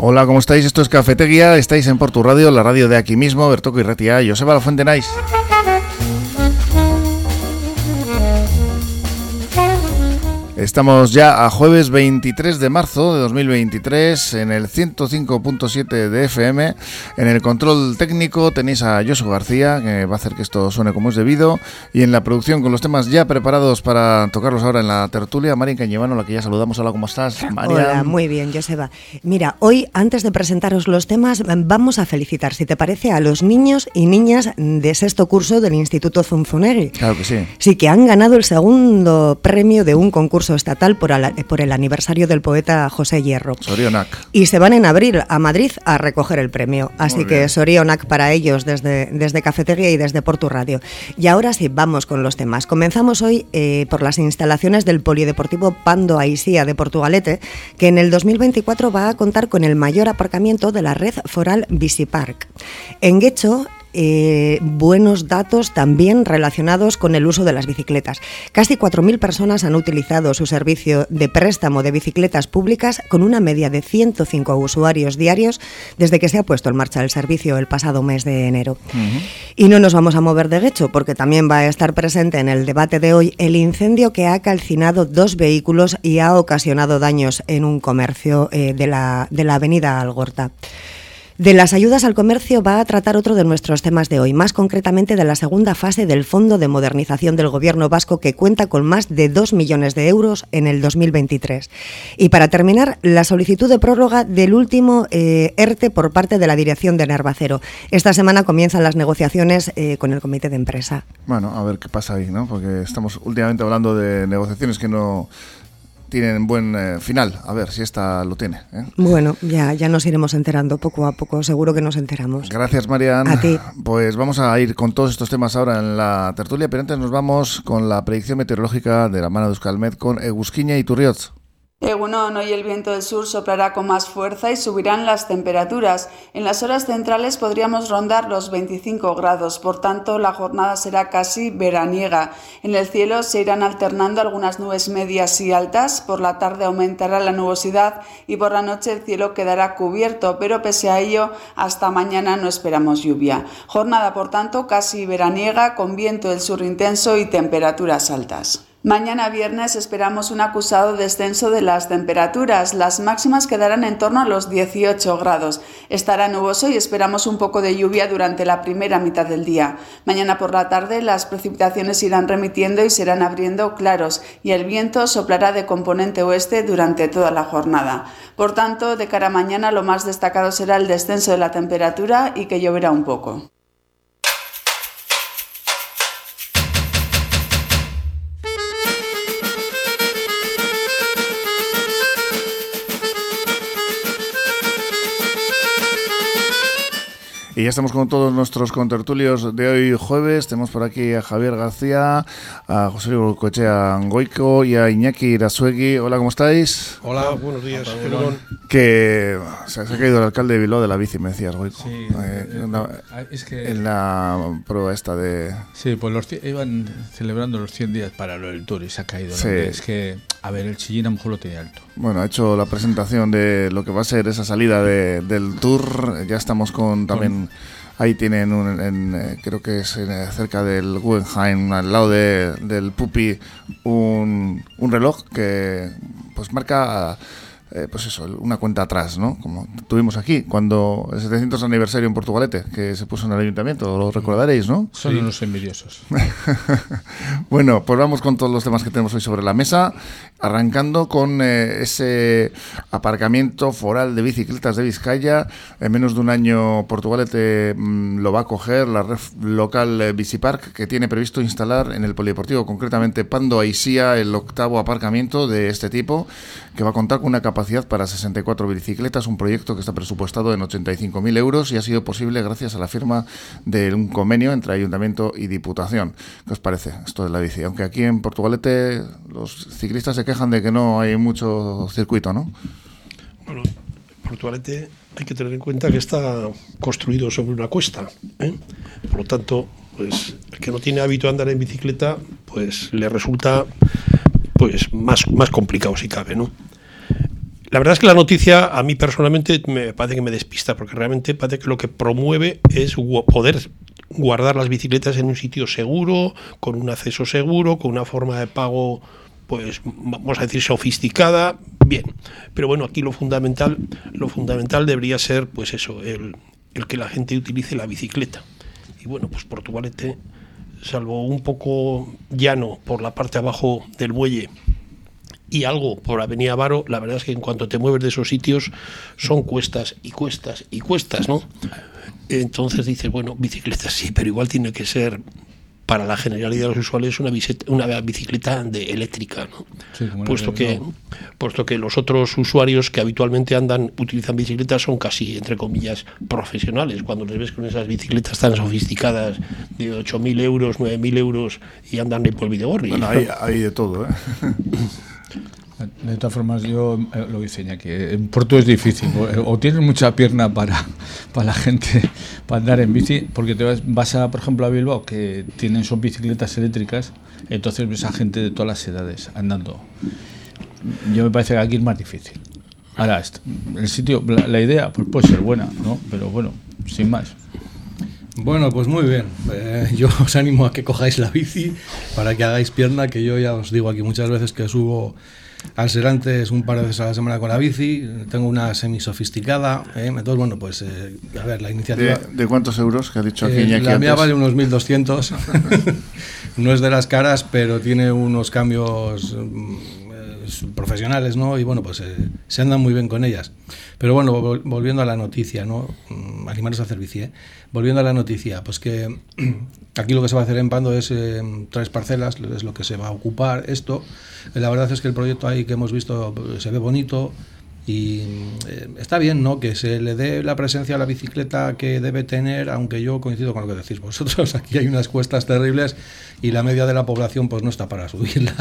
Hola, ¿cómo estáis? Esto es Cafetería, estáis en Portu Radio, la radio de aquí mismo, Bertoco y Ratia, Joseba La Fuente Nice. Estamos ya a jueves 23 de marzo de 2023 en el 105.7 de FM. En el control técnico tenéis a Josu García, que va a hacer que esto suene como es debido. Y en la producción con los temas ya preparados para tocarlos ahora en la tertulia, Marian Cañevano, la que ya saludamos. Hola, ¿cómo estás, Hola, muy bien, Joseba. Mira, hoy, antes de presentaros los temas, vamos a felicitar, si te parece, a los niños y niñas de sexto curso del Instituto Zunzunegui. Claro que sí. Sí, que han ganado el segundo premio de un concurso estatal por, por el aniversario del poeta José Hierro. Sorionac. Y se van en abril a Madrid a recoger el premio. Así que Sorionac para ellos desde, desde Cafetería y desde Portu Radio. Y ahora sí, vamos con los temas. Comenzamos hoy eh, por las instalaciones del Polideportivo Pando Aisía de Portugalete, que en el 2024 va a contar con el mayor aparcamiento de la red foral Bicipark. En Guecho, eh, buenos datos también relacionados con el uso de las bicicletas. Casi 4.000 personas han utilizado su servicio de préstamo de bicicletas públicas con una media de 105 usuarios diarios desde que se ha puesto en marcha el servicio el pasado mes de enero. Y no nos vamos a mover de hecho porque también va a estar presente en el debate de hoy el incendio que ha calcinado dos vehículos y ha ocasionado daños en un comercio eh, de, la, de la avenida Algorta. De las ayudas al comercio va a tratar otro de nuestros temas de hoy, más concretamente de la segunda fase del Fondo de Modernización del Gobierno vasco que cuenta con más de 2 millones de euros en el 2023. Y para terminar, la solicitud de prórroga del último eh, ERTE por parte de la dirección de Nervacero. Esta semana comienzan las negociaciones eh, con el comité de empresa. Bueno, a ver qué pasa ahí, ¿no? Porque estamos últimamente hablando de negociaciones que no tienen buen eh, final. A ver si esta lo tiene. ¿eh? Bueno, ya, ya nos iremos enterando poco a poco, seguro que nos enteramos. Gracias, Marian. A ti. Pues vamos a ir con todos estos temas ahora en la tertulia, pero antes nos vamos con la predicción meteorológica de la mano de Euskalmet con Egusquiña y Turriotz. Egunon, hoy el viento del sur soplará con más fuerza y subirán las temperaturas. En las horas centrales podríamos rondar los 25 grados, por tanto la jornada será casi veraniega. En el cielo se irán alternando algunas nubes medias y altas, por la tarde aumentará la nubosidad y por la noche el cielo quedará cubierto, pero pese a ello hasta mañana no esperamos lluvia. Jornada por tanto casi veraniega con viento del sur intenso y temperaturas altas. Mañana viernes esperamos un acusado descenso de las temperaturas. Las máximas quedarán en torno a los 18 grados. Estará nuboso y esperamos un poco de lluvia durante la primera mitad del día. Mañana por la tarde las precipitaciones irán remitiendo y serán abriendo claros y el viento soplará de componente oeste durante toda la jornada. Por tanto, de cara a mañana lo más destacado será el descenso de la temperatura y que lloverá un poco. Y ya estamos con todos nuestros contertulios de hoy jueves. Tenemos por aquí a Javier García, a José Luis Cochea Goico y a Iñaki Irasuegui. Hola, ¿cómo estáis? Hola, buenos días. Que se, ha caído el alcalde de Bilbao de la bici, me decías, Goico. Sí, Eh, eh, en, la, es que- en la prueba esta de... Sí, pues los, iban celebrando los 100 días para lo del Tour y se ha caído. Sí. Es que, a ver, el chillín a lo mejor lo tenía alto. Bueno, ha hecho la presentación de lo que va a ser esa salida de- del tour. Ya estamos con también. Ahí tienen, un, en, eh, creo que es eh, cerca del Guggenheim, al lado de- del Pupi, un, un reloj que pues marca eh, pues eso, una cuenta atrás, ¿no? Como tuvimos aquí, cuando el 700 aniversario en Portugalete, que se puso en el ayuntamiento, lo recordaréis, ¿no? Son unos envidiosos. Bueno, pues vamos con todos los temas que tenemos hoy sobre la mesa, arrancando con eh, ese aparcamiento foral de bicicletas de Vizcaya. En menos de un año Portugalete mm, lo va a coger la red local eh, Bicipark, que tiene previsto instalar en el polideportivo, concretamente Pando Aisía, el octavo aparcamiento de este tipo, que va a contar con una capacidad para 64 bicicletas, un proyecto que está presupuestado en 85.000 euros y ha sido posible gracias a la firma de un convenio entre Ayuntamiento y Diputación. ¿Qué os parece esto de la bici? Aunque aquí en Portugalete los ciclistas se quejan de que no hay mucho circuito, ¿no? Bueno, Portugalete hay que tener en cuenta que está construido sobre una cuesta. ¿eh? Por lo tanto, pues el que no tiene hábito de andar en bicicleta, pues le resulta pues más, más complicado si cabe, ¿no? la verdad es que la noticia a mí personalmente me parece que me despista, porque realmente parece que lo que promueve es poder guardar las bicicletas en un sitio seguro, con un acceso seguro, con una forma de pago, pues vamos a decir sofisticada, bien. Pero bueno, aquí lo fundamental, lo fundamental debería ser, pues eso, el, el que la gente utilice la bicicleta. Y bueno, pues Portugalete, salvo un poco llano por la parte abajo del muelle y algo por Avenida Varo, la verdad es que en cuanto te mueves de esos sitios son cuestas y cuestas y cuestas, ¿no? Entonces dices, bueno, bicicleta sí, pero igual tiene que ser para la generalidad de los usuarios una, una bicicleta de eléctrica, ¿no? puesto, que, puesto que los otros usuarios que habitualmente andan, utilizan bicicletas son casi, entre comillas, profesionales. Cuando les ves con esas bicicletas tan sofisticadas de 8.000 euros, 9.000 euros y andan por el videogorri. Bueno, hay, hay de todo, ¿eh? De todas formas, yo eh, lo dice que en Puerto es difícil. O, tienes mucha pierna para, para la gente para andar en bici, porque te vas, vas a, por ejemplo, a Bilbao, que tienen son bicicletas eléctricas, entonces ves a gente de todas las edades andando. Yo me parece que aquí es más difícil. Ahora, el sitio, la, idea, pues puede ser buena, ¿no? Pero bueno, sin más. Bueno, pues muy bien. Eh, yo os animo a que cojáis la bici para que hagáis pierna, que yo ya os digo aquí muchas veces que subo al ser antes un par de veces a la semana con la bici, tengo una semi-sofisticada, ¿eh? entonces bueno, pues eh, a ver, la iniciativa... ¿De, cuántos euros que ha dicho aquí eh, La mía vale unos 1.200, no es de las caras, pero tiene unos cambios mm, profesionales, ¿no? Y bueno, pues se andan muy bien con ellas. Pero bueno, volviendo a la noticia, ¿no? Mm, animaros a hacer ¿eh? Volviendo a la noticia, pues que aquí lo que se va a hacer en Pando es tres parcelas, es lo que se va a ocupar esto. La verdad es que el proyecto ahí que hemos visto pues, se ve bonito y eh, está bien ¿no? que se le dé la presencia a la bicicleta que debe tener, aunque yo coincido con lo que decís vosotros, aquí hay unas cuestas terribles y la media de la población pues no está para subir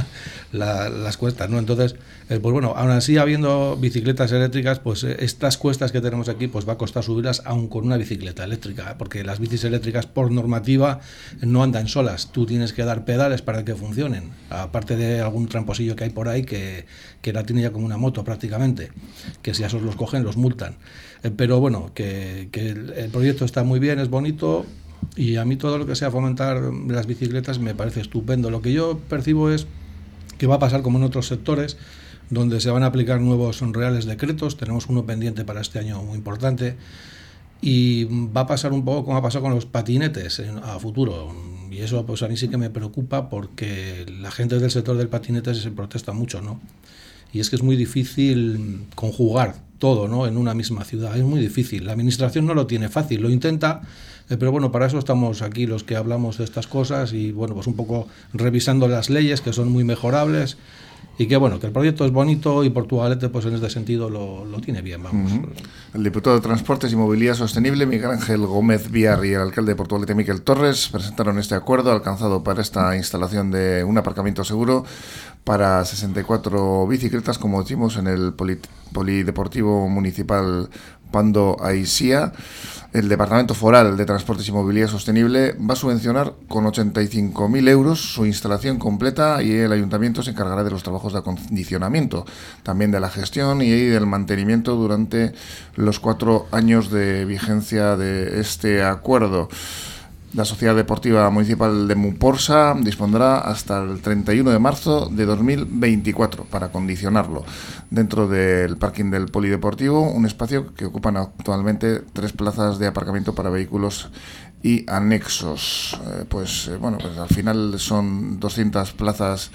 las cuestas, ¿no? Entonces, eh, pues bueno, aún así habiendo bicicletas eléctricas, pues eh, estas cuestas que tenemos aquí pues va a costar subirlas aún con una bicicleta eléctrica, porque las bicis eléctricas por normativa no andan solas, tú tienes que dar pedales para que funcionen, aparte de algún tramposillo que hay por ahí que, que la tiene ya como una moto prácticamente, que si a esos los cogen los multan. Eh, pero bueno, que, el proyecto está muy bien, es bonito, y a mí todo lo que sea fomentar las bicicletas me parece estupendo. Lo que yo percibo es que va a pasar como en otros sectores, donde se van a aplicar nuevos reales decretos. Tenemos uno pendiente para este año muy importante. Y va a pasar un poco como ha pasado con los patinetes a futuro. Y eso pues a mí sí que me preocupa porque la gente del sector del patinete se protesta mucho, ¿no? Y es que es muy difícil conjugar todo, ¿no? En una misma ciudad. Es muy difícil. La administración no lo tiene fácil. Lo intenta, eh, pero bueno, para eso estamos aquí los que hablamos de estas cosas y bueno, pues un poco revisando las leyes que son muy mejorables y que bueno, que el proyecto es bonito y Portugalete pues en este sentido lo, lo tiene bien, vamos. El diputado de Transportes y Movilidad Sostenible, Miguel Ángel Gómez Villar y el alcalde de Portugalete, Miquel Torres, presentaron este acuerdo alcanzado para esta instalación de un aparcamiento seguro para 64 bicicletas, como decimos, en el Polideportivo Municipal Pando Aisía. El Departamento Foral de Transportes y Movilidad Sostenible va a subvencionar con 85.000 euros su instalación completa y el ayuntamiento se encargará de los trabajos de acondicionamiento, también de la gestión y del mantenimiento durante los cuatro años de vigencia de este acuerdo. La Sociedad Deportiva Municipal de Muporsa dispondrá hasta el 31 de marzo de 2024 para condicionarlo dentro del parking del Polideportivo, un espacio que ocupan actualmente tres plazas de aparcamiento para vehículos y anexos. Eh, pues eh, bueno, pues al final son 200 plazas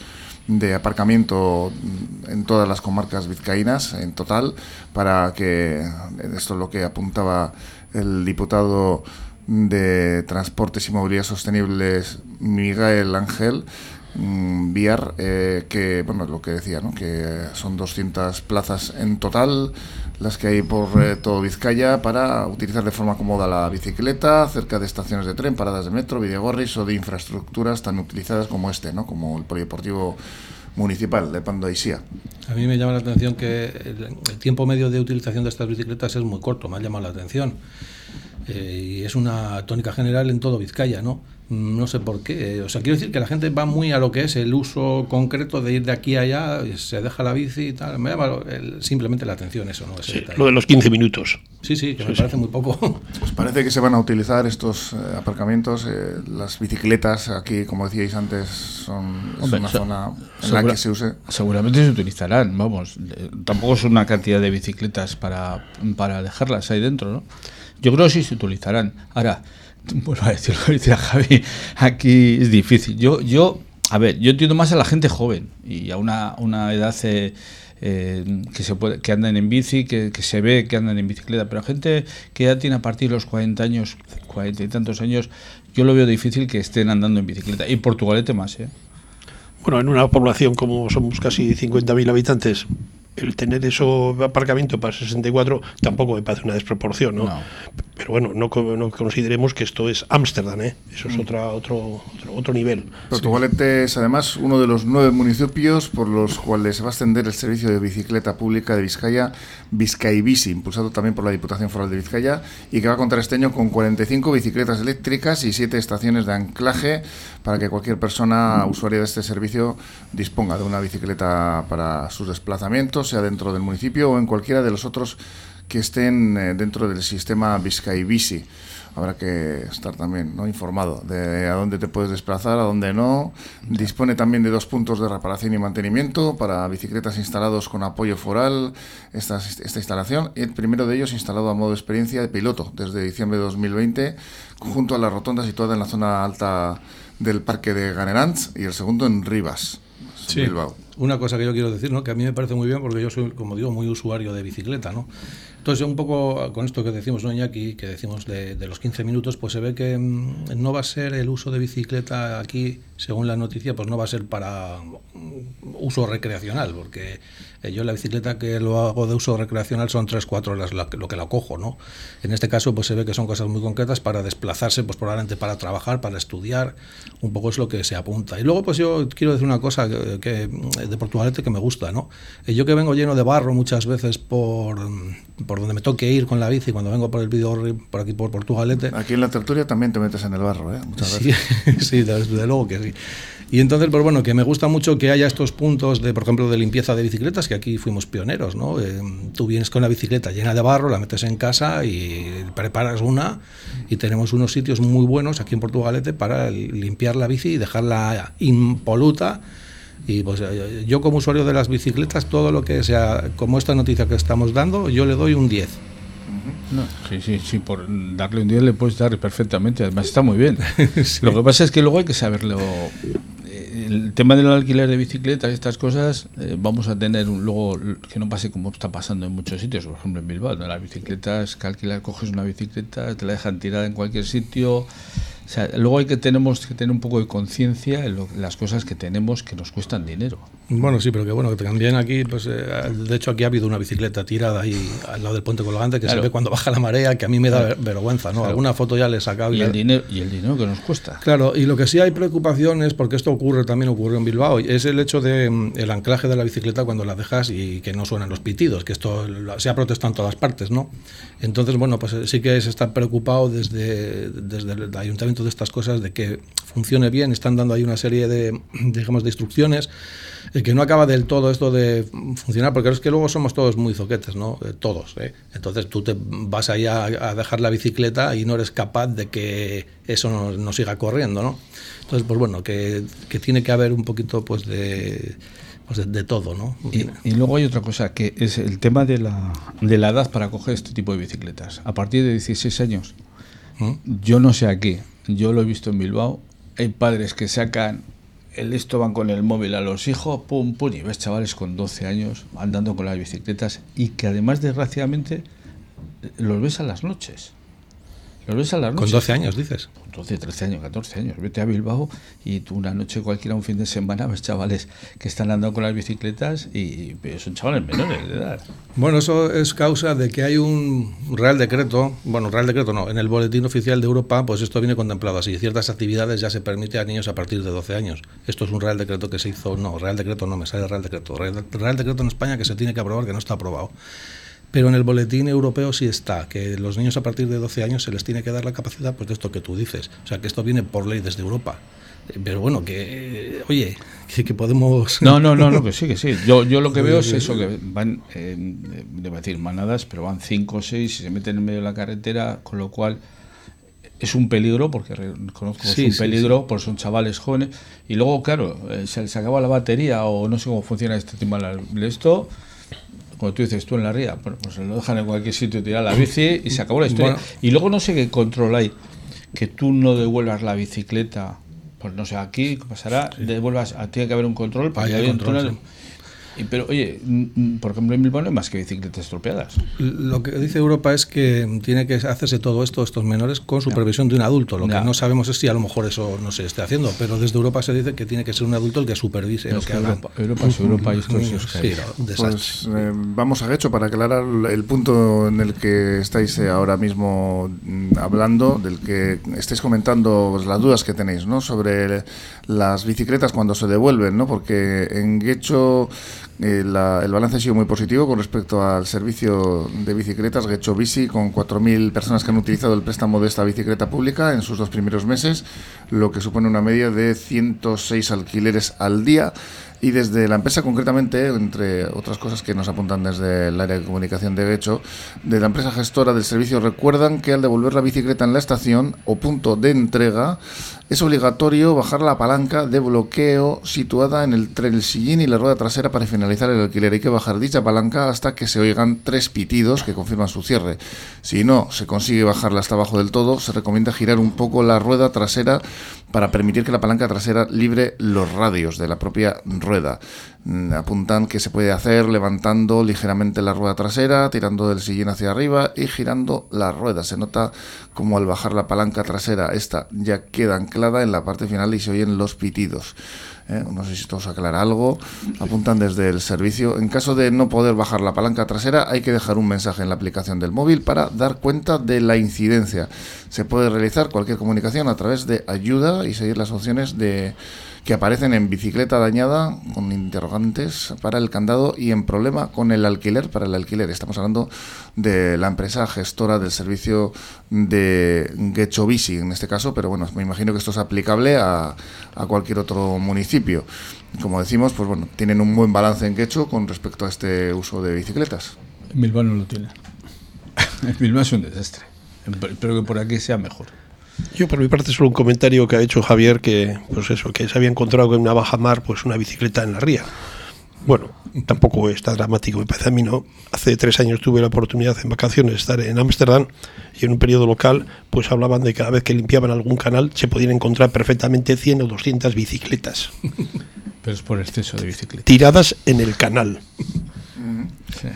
de aparcamiento en todas las comarcas vizcaínas en total para que esto es lo que apuntaba el diputado de Transportes y Movilidad Sostenibles, Miguel Ángel mm, Viar, eh, que, bueno, lo que decía, ¿no? que son 200 plazas en total las que hay por eh, todo Vizcaya para utilizar de forma cómoda la bicicleta cerca de estaciones de tren, paradas de metro, videogorris o de infraestructuras tan utilizadas como este, ¿no? como el polideportivo municipal de Pando A mí me llama la atención que el, el tiempo medio de utilización de estas bicicletas es muy corto, me ha llamado la atención. Eh, y es una tónica general en todo Vizcaya, ¿no? Mm, no sé por qué. O sea, quiero decir que la gente va muy a lo que es el uso concreto de ir de aquí a allá, se deja la bici y tal. Me llama simplemente la atención eso, ¿no? lo de los 15 minutos. Sí, sí, que me parece muy poco. Pues parece que se van a utilizar estos eh, aparcamientos. Eh, las bicicletas aquí, como decíais antes, son una zona en la que se use. Seguramente se utilizarán, vamos. Tampoco es una cantidad de bicicletas para, para dejarlas ahí dentro, ¿no? Yo creo que sí se utilizarán. Ahora, bueno, a decir lo que Javi, aquí es difícil. Yo, yo, a ver, yo entiendo más a la gente joven y a una, una edad eh, eh, que se puede, que andan en bici, que, que, se ve que andan en bicicleta, pero gente que ya tiene a partir de los 40 años, 40 y tantos años, yo lo veo difícil que estén andando en bicicleta. Y Portugalete más, ¿eh? Bueno, en una población como somos casi 50.000 habitantes, el tener eso aparcamiento para 64 tampoco me parece una desproporción, ¿no? Pero bueno, no, no, consideremos que esto es Ámsterdam, ¿eh? Eso es mm. otra, otro, otro, nivel. Portugalete es además uno de los nueve municipios por los cuales se va a extender el servicio de bicicleta pública de Vizcaya, Vizcaibici, impulsado también por la Diputación Foral de Vizcaya, y que va a contar este año con 45 bicicletas eléctricas y 7 estaciones de anclaje para que cualquier persona usuaria de este servicio disponga de una bicicleta para sus desplazamientos, sea dentro del municipio o en cualquiera de los otros que estén eh, dentro del sistema Vizcay Bici. Habrá que estar también ¿no? informado de a dónde te puedes desplazar, a dónde no. Dispone también de dos puntos de reparación y mantenimiento para bicicletas instalados con apoyo foral, esta, esta instalación. El primero de ellos instalado a modo de experiencia de piloto desde diciembre de 2020, junto a la rotonda situada en la zona alta del Parque de Ganerans y el segundo en Rivas, Bilbao. Una cosa que yo quiero decir, ¿no? que a mí me parece muy bien porque yo soy, como digo, muy usuario de bicicleta. ¿no? Entonces, un poco con esto que decimos, ¿no, aquí que decimos de, los 15 minutos, pues se ve que mm, no va a ser el uso de bicicleta aquí, según la noticia, pues no va a ser para mm, uso recreacional, porque eh, yo la bicicleta que lo hago de uso recreacional son 3-4 horas lo que la cojo, ¿no? En este caso, pues se ve que son cosas muy concretas para desplazarse, pues probablemente para trabajar, para estudiar, un poco es lo que se apunta. Y luego, pues yo quiero decir una cosa que, de Portugalete que me gusta, ¿no? Eh, yo que vengo lleno de barro muchas veces por por donde me toque ir con la bici cuando vengo por el vídeo por aquí por Portugalete. Aquí en la tertulia también te metes en el barro, ¿eh? Muchas veces. sí, desde luego que sí. Y entonces, pues bueno, que me gusta mucho que haya estos puntos de, por ejemplo, de limpieza de bicicletas, que aquí fuimos pioneros, ¿no? Eh, tú vienes con la bicicleta llena de barro, la metes en casa y preparas una y tenemos unos sitios muy buenos aquí en Portugalete para limpiar la bici y dejarla impoluta y pues eh, yo como usuario de las bicicletas, todo lo que sea, como esta noticia que estamos dando, yo le doy un 10. sí, sí, sí, por darle un 10 le puedes dar perfectamente, además está muy bien. Lo que pasa es que luego hay que saberlo. Eh, el tema del alquiler de bicicletas y estas cosas, eh, vamos a tener un, luego que no pase como está pasando en muchos sitios, por ejemplo en Bilbao, las bicicletas que alquilar, coges una bicicleta, te la dejan tirada en cualquier sitio luego hay que tenemos que tener un poco de conciencia en, las cosas que tenemos que nos cuestan dinero. Bueno, sí, pero que bueno, que también aquí, pues, eh, de hecho aquí ha habido una bicicleta tirada ahí al lado del puente colgante que se ve cuando baja la marea, que a mí me da vergüenza, ¿no? Alguna foto ya le he sacado. Y, el dinero, y el dinero que nos cuesta. Claro, y lo que sí hay preocupación es, porque esto ocurre, también ocurrió en Bilbao, es el hecho de mm, el anclaje de la bicicleta cuando la dejas y que no suenan los pitidos, que esto se ha protestado en todas partes, ¿no? Entonces, bueno, pues sí que se está preocupado desde, desde el ayuntamiento de estas cosas, de que funcione bien, están dando ahí una serie de, digamos, de instrucciones, eh, que no acaba del todo esto de funcionar, porque es que luego somos todos muy zoquetes, ¿no? Eh, todos, ¿eh? Entonces tú te vas ahí a, dejar la bicicleta y no eres capaz de que eso no, siga corriendo, ¿no? Entonces, pues bueno, que, que, tiene que haber un poquito, pues, de... Pues de, todo, ¿no? Y, y, luego hay otra cosa, que es el tema de la, de la edad para coger este tipo de bicicletas. A partir de 16 años, ¿Mm? yo no sé aquí, yo lo he visto en Bilbao, hay padres que sacan el esto van con el móvil a los hijos, pum, pum, y ves chavales con 12 años andando con las bicicletas y que además desgraciadamente los ves a las noches. Los ves a las noches. Con 12 años, dices. 12, 13 años, 14 años. Vete a Bilbao y tú una noche cualquiera, un fin de semana, ves chavales que están andando con las bicicletas y, son chavales menores de edad. Bueno, eso es causa de que hay un Real Decreto, bueno, Real Decreto no, en el Boletín Oficial de Europa, pues esto viene contemplado así. Ciertas actividades ya se permite a niños a partir de 12 años. Esto es un Real Decreto que se hizo, no, Real Decreto no, me sale Real Decreto. Real, Real Decreto en España que se tiene que aprobar, que no está aprobado pero en el boletín europeo sí está, que los niños a partir de 12 años se les tiene que dar la capacidad pues, de esto que tú dices. O sea, que esto viene por ley desde Europa. Pero bueno, que, oye, que, podemos... No, no, no, no, que sí, que sí. Yo, yo lo que veo es eso, que van, eh, debo decir, manadas, pero van cinco o seis y se meten en medio de la carretera, con lo cual es un peligro, porque reconozco que es un peligro, porque son chavales jóvenes. Y luego, claro, eh, se les acaba la batería o no sé cómo funciona este tema de esto como tú dices tú en la ría, pues se lo dejan en cualquier sitio tirar la bici y se acabó la historia. Y luego no sé qué control hay, que tú no devuelvas la bicicleta pues no sé, aquí pasará, devuelvas, tiene que haber un control para que control, pero oye, por ejemplo en Bilbao no hay más que bicicletas estropeadas. Lo que dice Europa es que tiene que hacerse todo esto, estos menores, con supervisión de un adulto. Lo que no sabemos es si a lo mejor eso no se esté haciendo, pero desde Europa se dice que tiene que ser un adulto el que supervise lo que, Europa, Europa, es Europa y esto es sí, pues, eh, Vamos a hecho para aclarar el punto en el que estáis eh, ahora mismo mm, hablando, del que estáis comentando pues, las dudas que tenéis ¿no? sobre las bicicletas cuando se devuelven, ¿no? porque en Guecho eh, el balance ha sido muy positivo con respecto al servicio de bicicletas Gecho Bici, con 4.000 personas que han utilizado el préstamo de esta bicicleta pública en sus dos primeros meses, lo que supone una media de 106 alquileres al día. Y desde la empresa, concretamente, entre otras cosas que nos apuntan desde el área de comunicación de Gecho, de la empresa gestora del servicio, recuerdan que al devolver la bicicleta en la estación o punto de entrega, es obligatorio bajar la palanca de bloqueo situada en el, entre el sillín y la rueda trasera para finalizar el alquiler. Hay que bajar dicha palanca hasta que se oigan tres pitidos que confirman su cierre. Si no se consigue bajarla hasta abajo del todo, se recomienda girar un poco la rueda trasera para permitir que la palanca trasera libre los radios de la propia rueda. Mm, apuntan que se puede hacer levantando ligeramente la rueda trasera, tirando del sillín hacia arriba y girando la rueda. Se nota como al bajar la palanca trasera, esta ya queda anclada en la parte final y se oyen los pitidos. ¿eh? No sé si esto os aclara algo. Apuntan desde el servicio. En caso de no poder bajar la palanca trasera, hay que dejar un mensaje en la aplicación del móvil para dar cuenta de la incidencia. Se puede realizar cualquier comunicación a través de ayuda y seguir las opciones de que aparecen en bicicleta dañada con interrogantes para el candado y en problema con el alquiler para el alquiler. Estamos hablando de la empresa gestora del servicio de Getxobici en este caso, pero bueno, me imagino que esto es aplicable a, a cualquier otro municipio. Como decimos, pues bueno, tienen un buen balance en Quecho con respecto a este uso de bicicletas. Bilbao no lo tiene. Bilbao es un desastre. Espero que por aquí sea mejor. Yo por mi parte solo un comentario que ha hecho Javier que pues eso, que se había encontrado con una baja mar pues una bicicleta en la ría. Bueno, tampoco está dramático, me parece a mí, ¿no? Hace tres años tuve la oportunidad en vacaciones de estar en Ámsterdam y en un periodo local, pues hablaban de que cada vez que limpiaban algún canal se podían encontrar perfectamente 100 o 200 bicicletas. Pero es por exceso de bicicletas. Tiradas en el canal.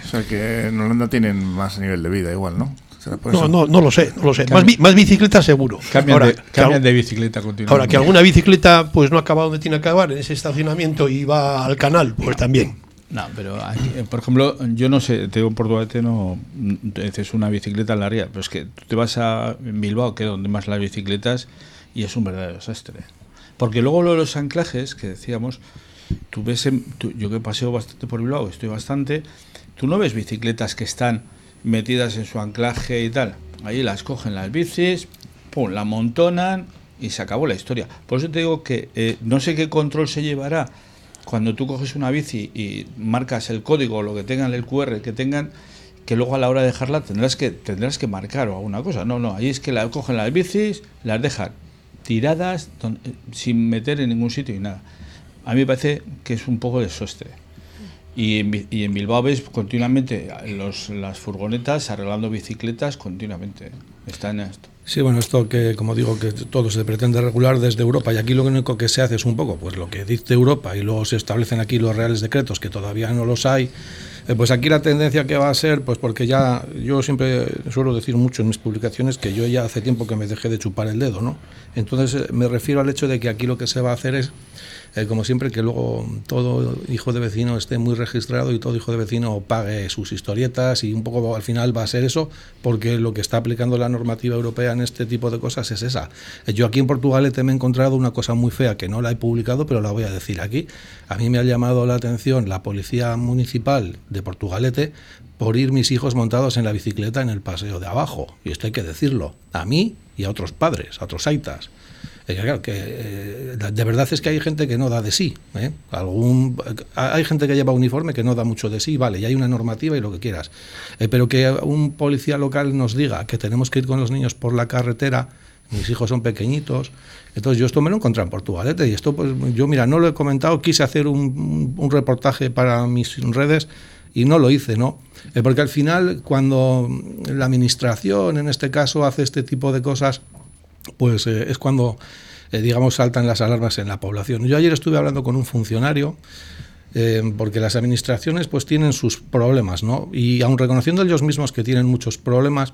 O sea que en Holanda tienen más nivel de vida igual, ¿no? No, no, no lo sé, no lo sé. Más, más bicicletas seguro. Cambian, de, de, bicicleta continuamente. Ahora, que alguna bicicleta pues no acaba donde tiene que acabar, en ese estacionamiento y va al canal, pues también. No, pero aquí, por ejemplo, yo no sé, te digo en Portugalete no es una bicicleta en la ría, pero es que tú te vas a Bilbao, que es donde más las bicicletas, y es un verdadero desastre. Porque luego lo de los anclajes, que decíamos, tú ves, yo que paseo bastante por Bilbao, estoy bastante, tú no ves bicicletas que están metidas en su anclaje y tal. Ahí las cogen las bicis, pum, la montonan y se acabó la historia. Por eso te digo que eh, no sé qué control se llevará cuando tú coges una bici y marcas el código, lo que tengan, el QR que tengan, que luego a la hora de dejarla tendrás que, tendrás que marcar o alguna cosa. No, no, ahí es que la cogen las bicis, las dejan tiradas eh, sin meter en ningún sitio y nada. A mí me parece que es un poco desastre. Y en, y en Bilbao ves continuamente los, las furgonetas arreglando bicicletas continuamente. Están esto. Sí, bueno, esto que, como digo, que todo se pretende regular desde Europa y aquí lo único que se hace es un poco pues lo que dice Europa y luego se establecen aquí los reales decretos que todavía no los hay. Eh, pues aquí la tendencia que va a ser, pues porque ya yo siempre suelo decir mucho en mis publicaciones que yo ya hace tiempo que me dejé de chupar el dedo, ¿no? Entonces eh, me refiero al hecho de que aquí lo que se va a hacer es eh, como siempre, que luego todo hijo de vecino esté muy registrado y todo hijo de vecino pague sus historietas y un poco al final va a ser eso, porque lo que está aplicando la normativa europea en este tipo de cosas es esa. Eh, yo aquí en Portugal me he encontrado una cosa muy fea que no la he publicado, pero la voy a decir aquí. A mí me ha llamado la atención la policía municipal de Portugalete por ir mis hijos montados en la bicicleta en el paseo de abajo. Y esto hay que decirlo, a mí y a otros padres, a otros aitas. Claro, que eh, de verdad es que hay gente que no da de sí. ¿eh? Hay gente que lleva uniforme que no da mucho de sí, vale, y hay una normativa y lo que quieras. Eh, pero que un policía local nos diga que tenemos que ir con los niños por la carretera, mis hijos son pequeñitos. Entonces yo esto me lo encontré en Portugalete y esto pues yo mira, no lo he comentado, quise hacer un, un reportaje para mis redes y no lo hice, ¿no? porque al final cuando la administración en este caso hace este tipo de cosas pues eh, es cuando, eh, digamos, saltan las alarmas en la población. Yo ayer estuve hablando con un funcionario, eh, porque las administraciones pues tienen sus problemas, ¿no? Y aun reconociendo ellos mismos que tienen muchos problemas,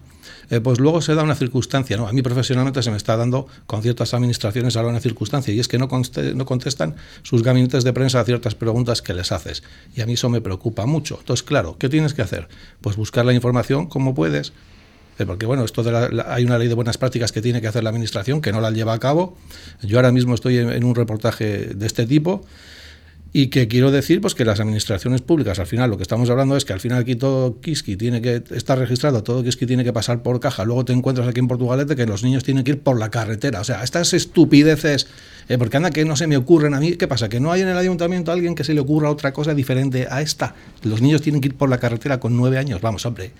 pues luego se da una circunstancia, ¿no? A mí profesionalmente se me está dando con ciertas administraciones ahora una circunstancia, y es que no, no contestan sus gabinetes de prensa a ciertas preguntas que les haces. Y a mí eso me preocupa mucho. Entonces, claro, ¿qué tienes que hacer? Pues buscar la información como puedes, porque bueno, esto de hay una ley de buenas prácticas que tiene que hacer la administración que no la lleva a cabo. Yo ahora mismo estoy en, un reportaje de este tipo y que quiero decir pues que las administraciones públicas al final lo que estamos hablando es que al final aquí todo Kiski tiene que estar registrado, todo Kiski tiene que pasar por caja, luego te encuentras aquí en Portugalete que los niños tienen que ir por la carretera, o sea, estas estupideces, eh, porque anda que no se me ocurren a mí, ¿qué pasa? Que no hay en el ayuntamiento alguien que se le ocurra otra cosa diferente a esta, los niños tienen que ir por la carretera con nueve años, vamos hombre,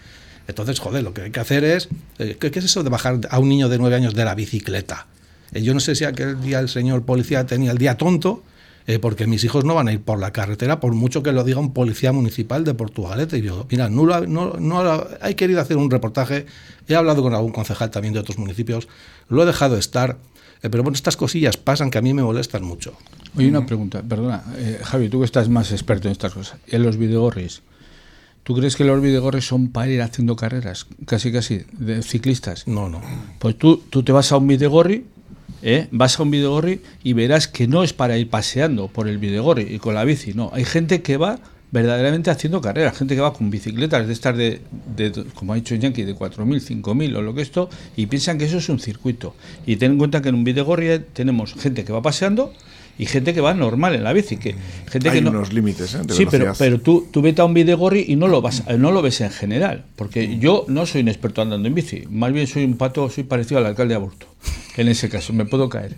entonces, joder, lo que hay que hacer es, eh, ¿qué, es eso de bajar a un niño de nueve años de la bicicleta? Eh, yo no sé si aquel día el señor policía tenía el día tonto, eh, porque mis hijos no van a ir por la carretera, por mucho que lo diga un policía municipal de Portugalete. Y yo, mira, no, no hay querido hacer un reportaje, he hablado con algún concejal también de otros municipios, lo he dejado estar, pero bueno, estas cosillas pasan que a mí me molestan mucho. Oye, una pregunta, perdona, Javi, tú que estás más experto en estas cosas, en los videogorris, ¿Tú crees que los videogorres son para ir haciendo carreras? Casi, casi, de ciclistas. No, no. Pues tú, tú te vas a un videogorri, ¿eh? vas a un videogorri y verás que no es para ir paseando por el videogorri y con la bici, no. Hay gente que va verdaderamente haciendo carreras, gente que va con bicicletas de estas de, como ha dicho Yankee, de 4.000, 5.000 o lo que esto, y piensan que eso es un circuito. Y ten en cuenta que en un videogorri tenemos gente que va paseando y gente que va normal en la bici. Que, gente Hay que unos límites, ¿eh? sí, pero, pero tú, tú vete a un videogorri y no lo, vas, no lo ves en general. Porque yo no soy un experto andando en bici. Más bien soy un pato, soy parecido al alcalde de Aburto. En ese caso, me puedo caer.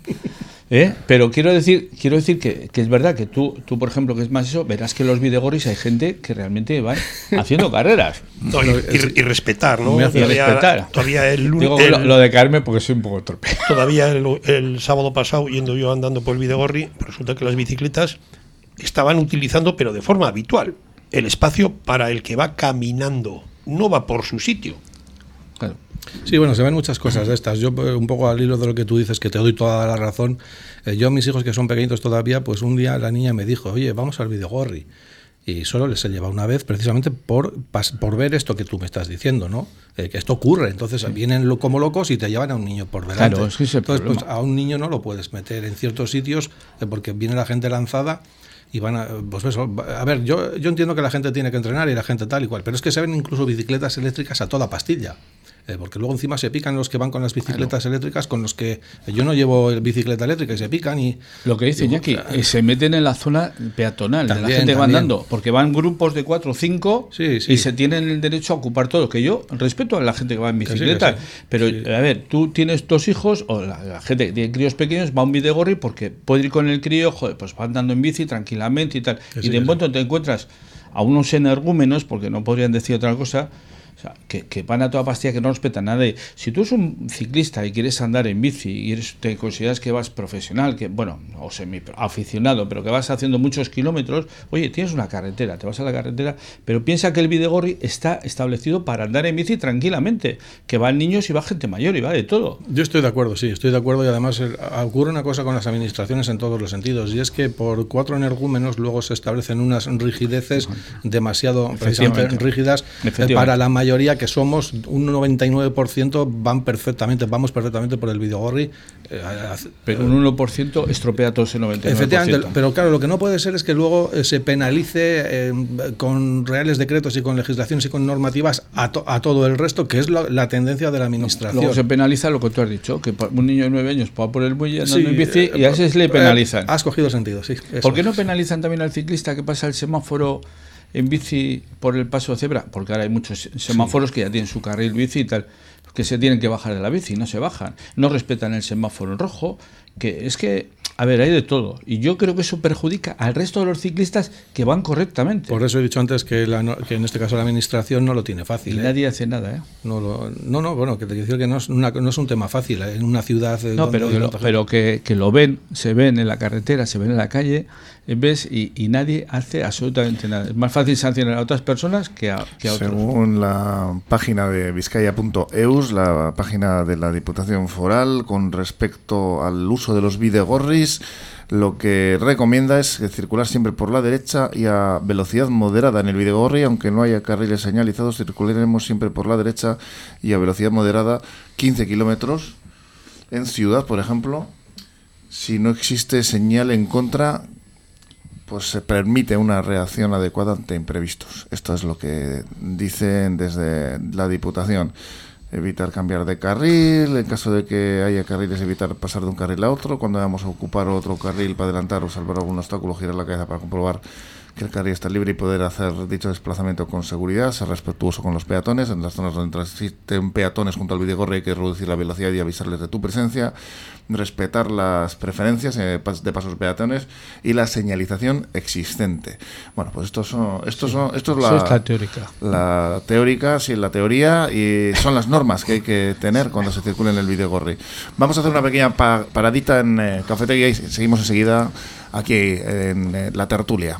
¿Eh? Pero quiero decir, quiero decir que, es verdad que tú, tú, por ejemplo, que es más eso, verás que en los videogorris hay gente que realmente va haciendo carreras. y, respetar, ¿no? Todavía, el, Digo lo, de caerme porque soy un poco torpe. Todavía el, sábado pasado, yendo yo andando por el videogorri, resulta que las bicicletas estaban utilizando, pero de forma habitual, el espacio para el que va caminando. No va por su sitio. Sí, bueno, se ven muchas cosas de estas. Yo, eh, un poco al hilo de lo que tú dices, que te doy toda la razón. Eh, yo a mis hijos, que son pequeñitos todavía, pues un día la niña me dijo, oye, vamos al videogorri. Y solo les he llevado una vez precisamente por, por ver esto que tú me estás diciendo, ¿no? Eh, que esto ocurre. Entonces vienen como locos y te llevan a un niño por delante. Claro, es que Entonces, pues, a un niño no lo puedes meter en ciertos sitios porque viene la gente lanzada y van a, pues eso, a ver, yo, yo entiendo que la gente tiene que entrenar y la gente tal y cual, pero es que se ven incluso bicicletas eléctricas a toda pastilla. Eh, porque luego encima se pican los que van con las bicicletas eléctricas con los que yo no llevo bicicleta eléctrica y se pican y lo que dice Iñaki eh, se meten en la zona peatonal de la gente va andando porque van grupos de cuatro o cinco y se tienen el derecho a ocupar todo que yo respeto a la gente que va en bicicleta pero a ver tú tienes dos hijos o la, gente que tiene críos pequeños va a un videogorri porque puede ir con el crío joder, pues va andando en bici tranquilamente y tal. Y de pronto te encuentras a unos energúmenos porque no podrían decir otra cosa que, van a toda pastilla, que no respetan nada. Si tú eres un ciclista y quieres andar en bici y eres, te consideras que vas profesional, que bueno, o semi aficionado, pero que vas haciendo muchos kilómetros, oye, tienes una carretera, te vas a la carretera, pero piensa que el Videgorri está establecido para andar en bici tranquilamente, que van niños y va gente mayor y va de todo. Yo estoy de acuerdo, sí, estoy de acuerdo y además eh, ocurre una cosa con las administraciones en todos los sentidos y es que por cuatro energúmenos luego se establecen unas rigideces demasiado rígidas eh, para la mayoría que somos un 99% van perfectamente, vamos perfectamente por el videogorri. Eh, pero un 1% estropea todo ese 99%. Efectivamente, pero claro, lo que no puede ser es que luego eh, se penalice eh, con reales decretos y con legislaciones y con normativas a, a todo el resto, que es la, tendencia de la administración. luego se penaliza lo que tú has dicho, que un niño de 9 años va por el muelle andando en bici y a ese le penalizan. has cogido sentido, sí. ¿Por qué no penalizan también al ciclista que pasa el semáforo? En bici por el paso de cebra, porque ahora hay muchos semáforos que ya tienen su carril bici y tal, que se tienen que bajar de la bici, no se bajan, no respetan el semáforo en rojo, que es que a ver, hay de todo. Y yo creo que eso perjudica al resto de los ciclistas que van correctamente. Por eso he dicho antes que, en este caso la administración no lo tiene fácil. Y ¿eh? nadie hace nada, ¿eh? No, no, no, bueno, que te quiero decir que no es, no es un tema fácil. ¿eh? En una ciudad. No, pero, que lo, pero que, que, lo ven, se ven en la carretera, se ven en la calle, ves y, y, nadie hace absolutamente nada. Es más fácil sancionar a otras personas que a, que a otros. Según la página de vizcaya.eus, la página de la Diputación Foral, con respecto al uso de los videogorris, lo que recomienda es circular siempre por la derecha y a velocidad moderada en el videogorri, aunque no haya carriles señalizados, circularemos siempre por la derecha y a velocidad moderada 15 kilómetros en ciudad, por ejemplo. Si no existe señal en contra, pues se permite una reacción adecuada ante imprevistos. Esto es lo que dicen desde la Diputación. Evitar cambiar de carril, en caso de que haya carriles, evitar pasar de un carril a otro. Cuando vamos a ocupar otro carril para adelantar o salvar algún obstáculo, girar la cabeza para comprobar que el carril está libre y poder hacer dicho desplazamiento con seguridad, ser respetuoso con los peatones. En las zonas donde transiten peatones junto al videogorre hay que reducir la velocidad y avisarles de tu presencia, respetar las preferencias eh, de pasos peatones y la señalización existente. Bueno, pues esto son, estos son, esto es la, teórica. La teórica, sí, la teoría y son las normas que hay que tener cuando se circula en el videogorri. Vamos a hacer una pequeña paradita en eh, cafetería y seguimos enseguida aquí en eh, la tertulia.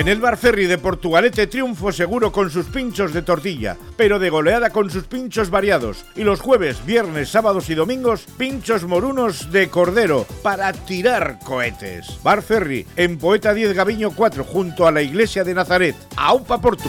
En el Bar Ferry de Portugalete triunfo seguro con sus pinchos de tortilla, pero de goleada con sus pinchos variados. Y los jueves, viernes, sábados y domingos, pinchos morunos de cordero para tirar cohetes. Bar Ferry, en Poeta 10 Gaviño 4, junto a la iglesia de Nazaret. ¡Aupa Portu!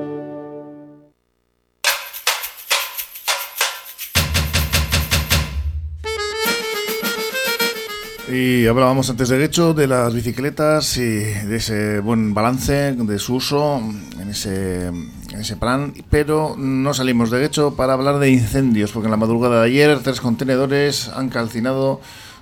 Y hablábamos antes de hecho de las bicicletas y de ese buen balance de su uso en ese, ese plan, pero no salimos de hecho para hablar de incendios, porque en la madrugada de ayer tres contenedores han calcinado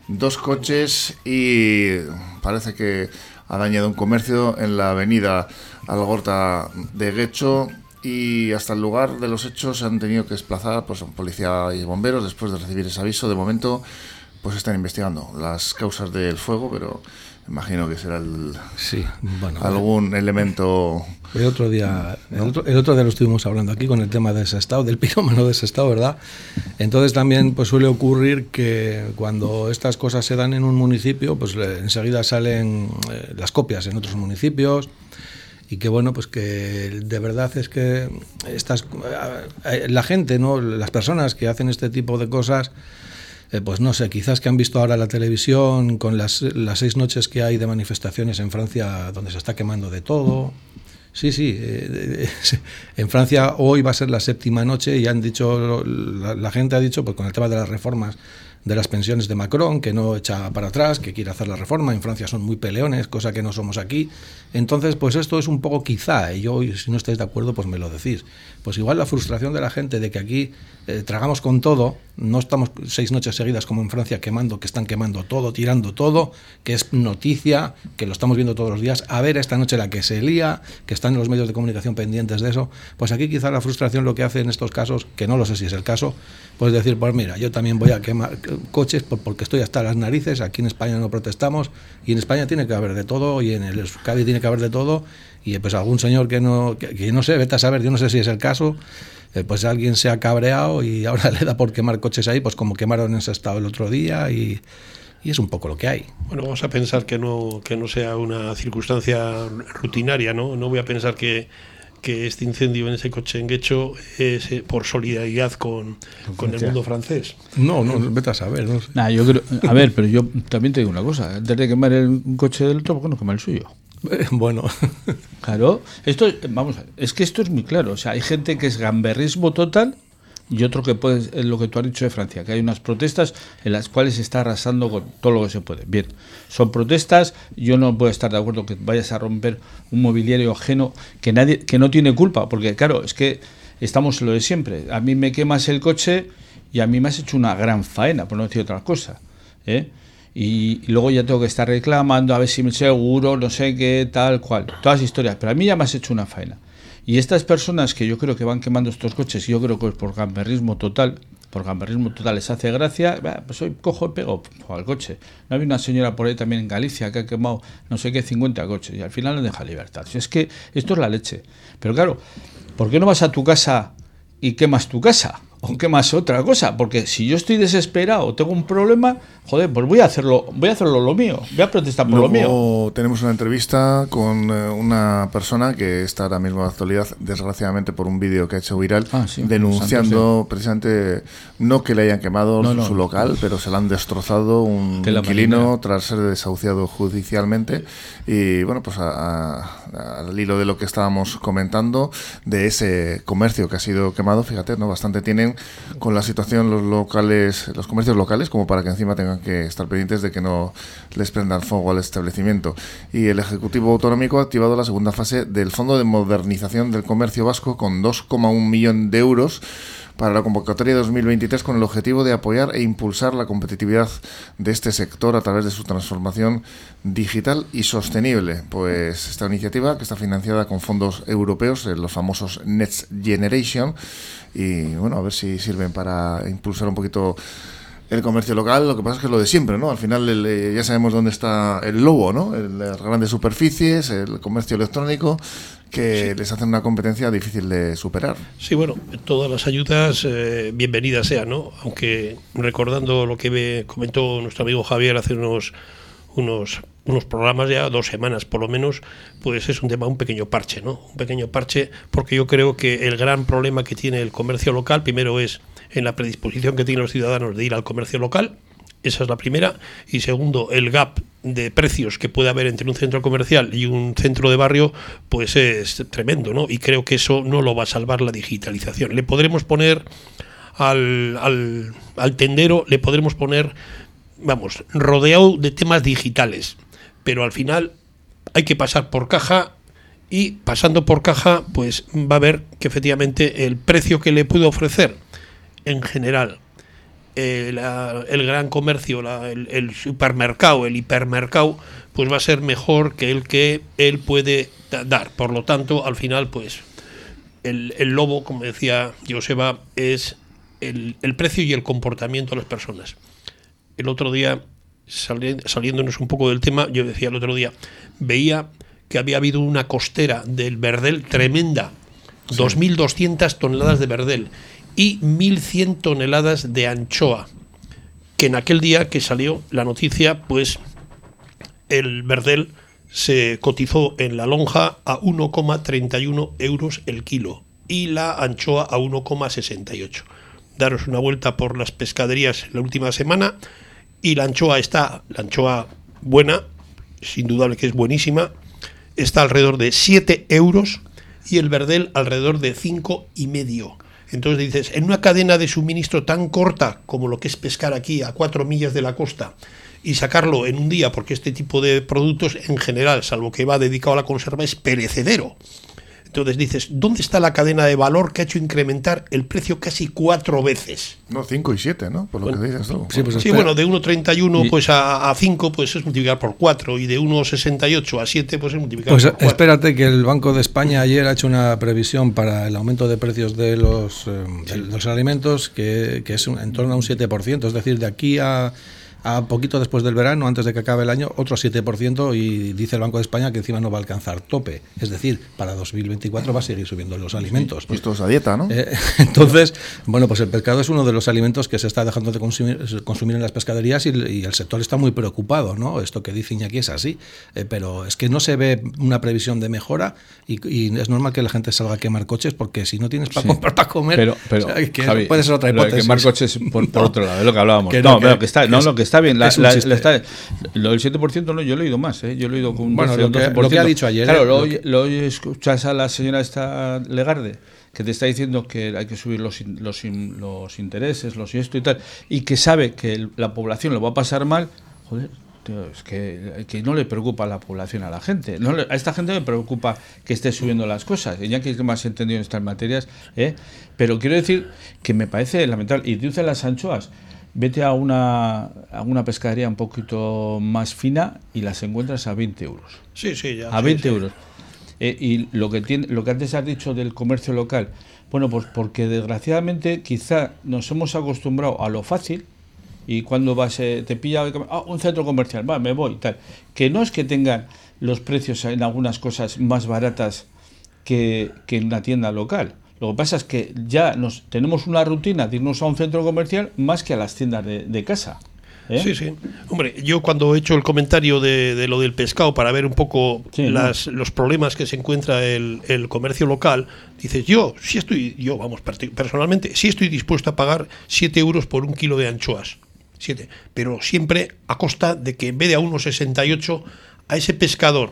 dos coches y parece que ha dañado un comercio en la avenida Algorta de Guecho y hasta el lugar de los hechos se han tenido que desplazar pues, policía y bomberos después de recibir ese aviso. De momento pues están investigando las causas del fuego, pero imagino que será el, sí, bueno, algún elemento. El otro día, el, otro, día lo estuvimos hablando aquí con el tema de ese estado, del pirómano de ese estado, ¿verdad? Entonces también pues suele ocurrir que cuando estas cosas se dan en un municipio, pues enseguida salen eh, las copias en otros municipios y que bueno pues que de verdad es que estas eh, la gente no las personas que hacen este tipo de cosas eh, pues no sé, quizás que han visto ahora la televisión con las, las seis noches que hay de manifestaciones en Francia donde se está quemando de todo. Sí, sí, eh, en Francia hoy va a ser la séptima noche y han dicho, la, la gente ha dicho, pues con el tema de las reformas, de las pensiones de Macron, que no echa para atrás, que quiere hacer la reforma. En Francia son muy peleones, cosa que no somos aquí. Entonces, pues esto es un poco quizá, y yo, si no estáis de acuerdo, pues me lo decís. Pues igual la frustración de la gente de que aquí eh, tragamos con todo, no estamos seis noches seguidas como en Francia quemando, que están quemando todo, tirando todo, que es noticia, que lo estamos viendo todos los días. A ver esta noche la que se lía, que están los medios de comunicación pendientes de eso. Pues aquí quizá la frustración lo que hace en estos casos, que no lo sé si es el caso, pues decir, pues mira, yo también voy a quemar coches porque estoy hasta las narices, aquí en España no protestamos y en España tiene que haber de todo y en el Euskadi tiene que haber de todo y pues algún señor que no, que, no sé, vete a saber, yo no sé si es el caso, eh, pues alguien se ha cabreado y ahora le da por quemar coches ahí, pues como quemaron en ese estado el otro día y y es un poco lo que hay. Bueno, vamos a pensar que no, que no sea una circunstancia rutinaria, ¿no? No voy a pensar que, que este incendio en ese coche en Guecho es eh, por solidaridad con, con el mundo francés. No, no, vete a saber. No sé. Nah, yo creo, a ver, pero yo también te digo una cosa. Antes de quemar el un coche del otro, ¿por qué no quemar el suyo? Bueno, Claro, esto, vamos, a ver, es que esto es muy claro. O sea, hay gente que es gamberrismo total y otro que puede, es lo que tú has dicho de Francia, que hay unas protestas en las cuales se está arrasando con todo lo que se puede. Bien, son protestas, yo no puedo estar de acuerdo que vayas a romper un mobiliario ajeno que nadie, que no tiene culpa, porque claro, es que estamos en lo de siempre. A mí me quemas el coche y a mí me has hecho una gran faena, por no decir otra cosa. ¿eh? Y, luego ya tengo que estar reclamando a ver si me seguro, no sé qué, tal cual. Todas historias. Pero a mí ya me has hecho una faena. Y estas personas que yo creo que van quemando estos coches, yo creo que es por gamberrismo total, por gamberrismo total les hace gracia, pues hoy cojo y pego al coche. No había una señora por ahí también en Galicia que ha quemado no sé qué 50 coches y al final le deja libertad. Es que esto es la leche. Pero claro, ¿por qué no vas a tu casa y quemas tu casa? O quemas otra cosa, porque si yo estoy desesperado, tengo un problema, joder, pues voy a hacerlo, voy a hacerlo lo mío, voy a protestar por lo mío. Luego tenemos una entrevista con eh, una persona que está ahora mismo en actualidad, desgraciadamente por un vídeo que ha hecho viral, Ah, sí, denunciando precisamente no que le hayan quemado No, su, no. su local, pero se le han destrozado un la inquilino tras ser desahuciado judicialmente. Y bueno, pues a- a- al hilo de lo que estábamos comentando, de ese comercio que ha sido quemado, fíjate, ¿no? Bastante tienen con la situación los locales, los comercios locales, como para que encima tengan que estar pendientes de que no les prendan fuego al establecimiento. Y el Ejecutivo Autonómico ha activado la segunda fase del Fondo de Modernización del Comercio Vasco con 2,1 millón de euros para la convocatoria de 2023 con el objetivo de apoyar e impulsar la competitividad de este sector a través de su transformación digital y sostenible. Pues esta iniciativa, que está financiada con fondos europeos, eh, los famosos Next Generation, y bueno, a ver si sirven para impulsar un poquito el comercio local, lo que pasa es que es lo de siempre, ¿no? Al final el, eh, ya sabemos dónde está el lobo, ¿no? Las grandes superficies, el comercio electrónico, que les hacen una competencia difícil de superar. Sí, bueno, todas las ayudas eh, bienvenidas sean, ¿no? Aunque recordando lo que comentó nuestro amigo Javier hace unos, unos, unos programas ya, dos semanas por lo menos, pues es un tema, un pequeño parche, ¿no? Un pequeño parche, porque yo creo que el gran problema que tiene el comercio local, primero es en la predisposición que tienen los ciudadanos de ir al comercio local, esa es la primera. Y segundo, el gap de precios que puede haber entre un centro comercial y un centro de barrio, pues es tremendo, ¿no? Y creo que eso no lo va a salvar la digitalización. Le podremos poner al, al, al tendero, le podremos poner, vamos, rodeado de temas digitales. Pero al final hay que pasar por caja y pasando por caja, pues va a ver que efectivamente el precio que le puedo ofrecer en general eh, la- el gran comercio, la- el, el supermercado, el hipermercado, pues va a ser mejor que el que él puede da- dar. Por lo tanto, al final, pues el, el lobo, como decía Joseba, es el, el precio y el comportamiento de las personas. El otro día, sali- saliéndonos un poco del tema, yo decía el otro día, veía que había habido una costera del Verdel tremenda, 2.200 toneladas de Verdel y 1.100 toneladas de anchoa, que en aquel día que salió la noticia, pues el Verdel se cotizó en la lonja a 1,31 euros el kilo y la anchoa a 1,68. Daros una vuelta por las pescaderías la última semana y la anchoa está, la anchoa buena, sin duda que es buenísima, está alrededor de 7 euros y el verdel alrededor de cinco y medio. Entonces dices, en una cadena de suministro tan corta como lo que es pescar aquí a cuatro millas de la costa y sacarlo en un día, porque este tipo de productos en general, salvo que va dedicado a la conserva, es perecedero. Entonces dices, ¿dónde está la cadena de valor que ha hecho incrementar el precio casi cuatro veces? No, 5 y 7, ¿no? Por lo Bueno, que dices tú. Sí, pues Sí, bueno, de 1,31 Y- pues a, a 5 pues es multiplicar por 4 y de 1,68 a 7 pues es multiplicar Pues por 4. espérate que el Banco de España ayer ha hecho una previsión para el aumento de precios de los, eh, de los alimentos que, que es un- en torno a un 7%, es decir, de aquí a, a poquito después del verano, antes de que acabe el año, otro 7% y dice el Banco de España que encima no va a alcanzar tope. Es decir, para 2024 va a seguir subiendo los alimentos. Pues es a dieta, ¿no? Eh, entonces, bueno, pues el pescado es uno de los alimentos que se está dejando de consumir, consumir en las pescaderías y, el sector está muy preocupado, ¿no? Esto que dice Iñaki es así, eh, pero es que no se ve una previsión de mejora y, es normal que la gente salga a quemar coches porque si no tienes para comprar para comer, pero, pero puede ser otra hipótesis. quemar coches por, otro lado, es lo que hablábamos. no, pero que está, no, lo que está bien. La, la, está, lo del 7% no, yo lo he oído más, ¿eh? yo lo he oído con un bueno, lo que, lo que, ha dicho ayer. Claro, ¿eh? lo, lo, escuchas a la señora esta Legarde que te está diciendo que hay que subir los, los, los intereses, los y esto y tal, y que sabe que la población lo va a pasar mal, joder, es que, que, no le preocupa a la población, a la gente. No a esta gente le preocupa que esté subiendo las cosas. Y ya que es más entendido en estas materias, ¿eh? pero quiero decir que me parece lamentable. Y dice las anchoas, vete a una, a una pescadería un poquito más fina y las encuentras a 20 euros. Sí, sí, ya. A 20 euros. Eh, y lo que, tiene, lo que antes has dicho del comercio local, bueno, pues porque desgraciadamente quizá nos hemos acostumbrado a lo fácil y cuando vas, eh, te pilla ah, un centro comercial, va, me voy, tal. Que no es que tengan los precios en algunas cosas más baratas que, que en una tienda local. Lo que pasa es que ya nos tenemos una rutina de irnos a un centro comercial más que a las tiendas de, de casa. ¿Eh? Sí, sí. Hombre, yo cuando he hecho el comentario de, lo del pescado para ver un poco las, los problemas que se encuentra el, el, comercio local, dices, yo sí estoy, yo vamos, personalmente, sí estoy dispuesto a pagar 7 euros por un kilo de anchoas. 7. Pero siempre a costa de que en vez de a 1,68 a ese pescador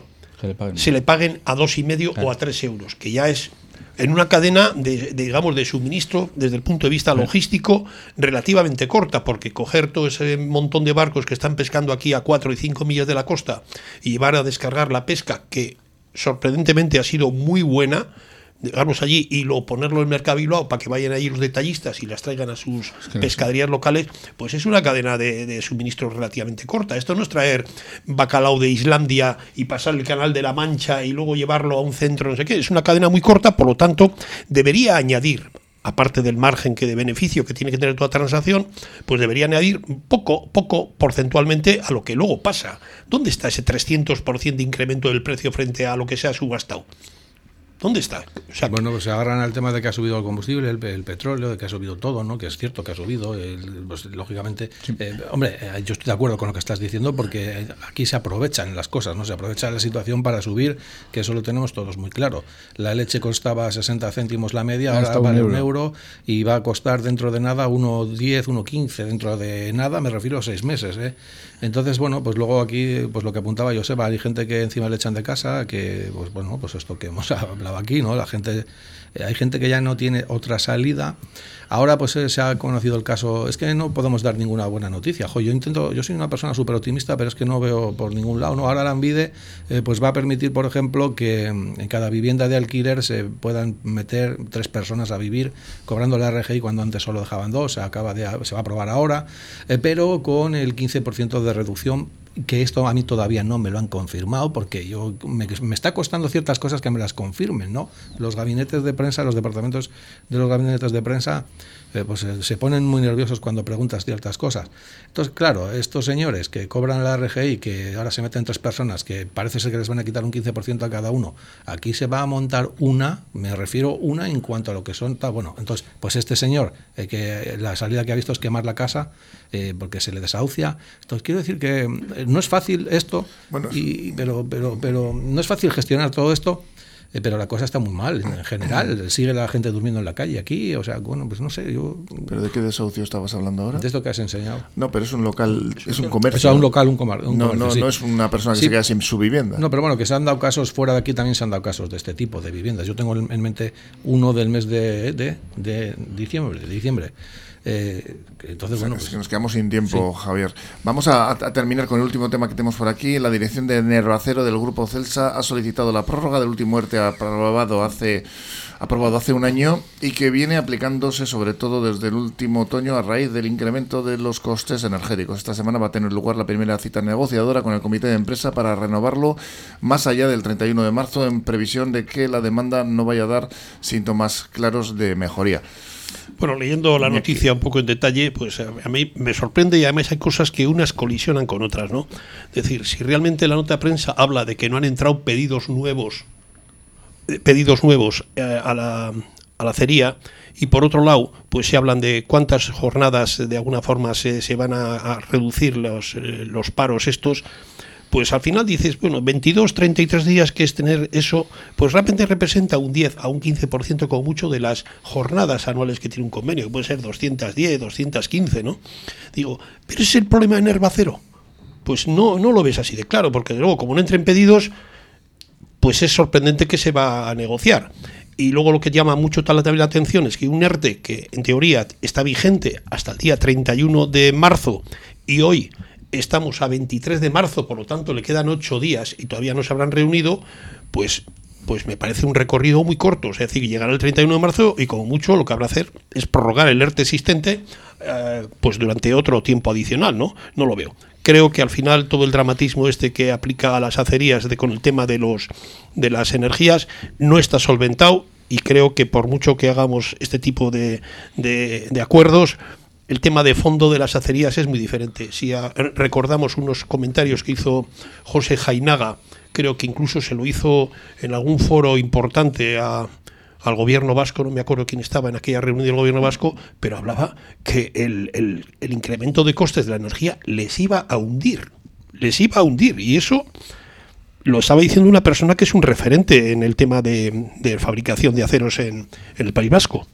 se le paguen, a dos y medio o a 3 euros, que ya es en una cadena de, digamos de suministro desde el punto de vista logístico relativamente corta, porque coger todo ese montón de barcos que están pescando aquí a 4 y 5 millas de la costa y llevar a descargar la pesca, que sorprendentemente ha sido muy buena, digamos allí y lo ponerlo en Mercado Bilbao para que vayan allí los detallistas y las traigan a sus pescaderías locales, pues es una cadena de, de, suministro relativamente corta. Esto no es traer bacalao de Islandia y pasar el canal de la Mancha y luego llevarlo a un centro, no sé qué. Es una cadena muy corta, por lo tanto, debería añadir aparte del margen que de beneficio que tiene que tener toda transacción, pues debería añadir poco, poco porcentualmente a lo que luego pasa. ¿Dónde está ese 300% de incremento del precio frente a lo que se ha subastado? ¿Dónde está? bueno, pues se agarran al tema de que ha subido el combustible, el, petróleo, de que ha subido todo, ¿no? Que es cierto que ha subido, pues, lógicamente. Eh, hombre, eh, yo estoy de acuerdo con lo que estás diciendo porque aquí se aprovechan las cosas, ¿no? Se aprovecha la situación para subir, que eso lo tenemos todos muy claro. La leche costaba 60 céntimos la media, ahora vale un euro. y va a costar dentro de nada 1,10, 1,15 dentro de nada, me refiero a seis meses, ¿eh? Entonces, bueno, pues luego aquí, pues lo que apuntaba Joseba, hay gente que encima le echan de casa, que, pues bueno, pues esto que hemos hablado aquí, ¿no? La gente, eh, hay gente que ya no tiene otra salida. Ahora pues eh, se ha conocido el caso, es que no podemos dar ninguna buena noticia. yo intento, yo soy una persona súper optimista, pero es que no veo por ningún lado. ¿no? Ahora la Envide eh, pues va a permitir, por ejemplo, que mm, en cada vivienda de alquiler se puedan meter tres personas a vivir cobrando la RGI cuando antes solo dejaban dos, se, acaba de, se va a aprobar ahora, pero con el 15% de reducción que esto a mí todavía no me lo han confirmado porque yo me, está costando ciertas cosas que me las confirmen, ¿no? Los gabinetes de prensa, los departamentos de los gabinetes de prensa eh, pues eh, se ponen muy nerviosos cuando preguntas ciertas cosas. Entonces, claro, estos señores que cobran la RGI, que ahora se meten tres personas, que parece ser que les van a quitar un 15% a cada uno, aquí se va a montar una, me refiero una en cuanto a lo que son, bueno, entonces, pues este señor, eh, que la salida que ha visto es quemar la casa, porque se le desahucia. Entonces, quiero decir que no es fácil esto, y, pero, pero, pero no es fácil gestionar todo esto eh, pero la cosa está muy mal en general. Sigue la gente durmiendo en la calle aquí, o sea, bueno, pues no sé, yo... ¿Pero de qué desahucio estabas hablando ahora? De esto que has enseñado. No, pero es un local, es un comercio. Es un local, un, comercio. no, no, no es una persona que se queda sin su vivienda. No, pero bueno, que se han dado casos, fuera de aquí también se han dado casos de este tipo de viviendas. Yo tengo en mente uno del mes de, de, de diciembre, de diciembre eh, entonces, bueno, pues, nos quedamos sin tiempo, Javier. Vamos a, terminar con el último tema que tenemos por aquí. La dirección de Nervacero del Grupo Celsa ha solicitado la prórroga del último aprobado hace aprobado hace un año y que viene aplicándose sobre todo desde el último otoño a raíz del incremento de los costes energéticos. Esta semana va a tener lugar la primera cita negociadora con el comité de empresa para renovarlo más allá del 31 de marzo en previsión de que la demanda no vaya a dar síntomas claros de mejoría. Bueno, leyendo la noticia un poco en detalle, pues a mí me sorprende y además hay cosas que unas colisionan con otras, ¿no? Es decir, si realmente la nota de prensa habla de que no han entrado pedidos nuevos, pedidos nuevos eh, a la, a y por otro lado, pues se hablan de cuántas jornadas de alguna forma se, van a, reducir los, eh, los paros estos, pues al final dices, bueno, 22, 33 días que es tener eso, pues realmente representa un 10 a un 15% como mucho de las jornadas anuales que tiene un convenio, que puede ser 210, 215, ¿no? Digo, pero es el problema de Nervacero. Pues no, no lo ves así de claro, porque de luego, como no entren pedidos, pues es sorprendente que se va a negociar. Y luego lo que llama mucho la atención es que un ERTE que en teoría está vigente hasta el día 31 de marzo y hoy estamos a 23 de marzo, por lo tanto le quedan ocho días y todavía no se habrán reunido, pues, pues me parece un recorrido muy corto. Es decir, llegar el 31 de marzo y como mucho lo que habrá que hacer es prorrogar el ERTE existente eh, pues durante otro tiempo adicional, ¿no? No lo veo. Creo que al final todo el dramatismo este que aplica a las acerías de, con el tema de, los, de las energías no está solventado y creo que por mucho que hagamos este tipo de, de, acuerdos, el tema de fondo de las acerías es muy diferente. Si recordamos unos comentarios que hizo José Jainaga, creo que incluso se lo hizo en algún foro importante a, al gobierno vasco, no me acuerdo quién estaba en aquella reunión del gobierno vasco, pero hablaba que el, el, incremento de costes de la energía les iba a hundir, les iba a hundir. Y eso lo estaba diciendo una persona que es un referente en el tema de, de fabricación de aceros en el País Vasco.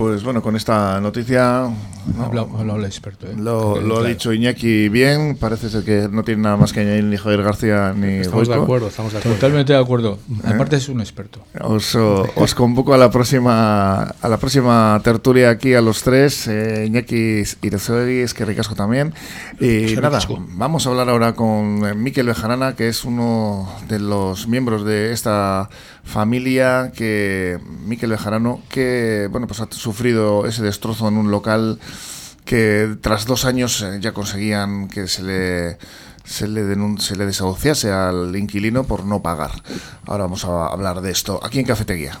Pues bueno, con esta noticia. No, habla, habla el experto. ¿eh? Lo, lo ha dicho Iñaki bien. Parece ser que no tiene nada más que añadir ni Javier García ni Estamos de acuerdo, estamos de acuerdo. Totalmente de acuerdo. ¿Eh? Aparte es un experto. Os, os, convoco a la próxima a la próxima tertulia aquí a los tres, eh, Iñaki Irezoegui, es que ricasco también. Y nada, ricasco. vamos a hablar ahora con Miquel Bejarana, que es uno de los miembros de esta familia que Miquel Bejarano, que bueno pues ha sufrido ese destrozo en un local que tras dos años eh, ya conseguían que se le se le, se le desahuciase al inquilino por no pagar. Ahora vamos a hablar de esto aquí en Cafetería.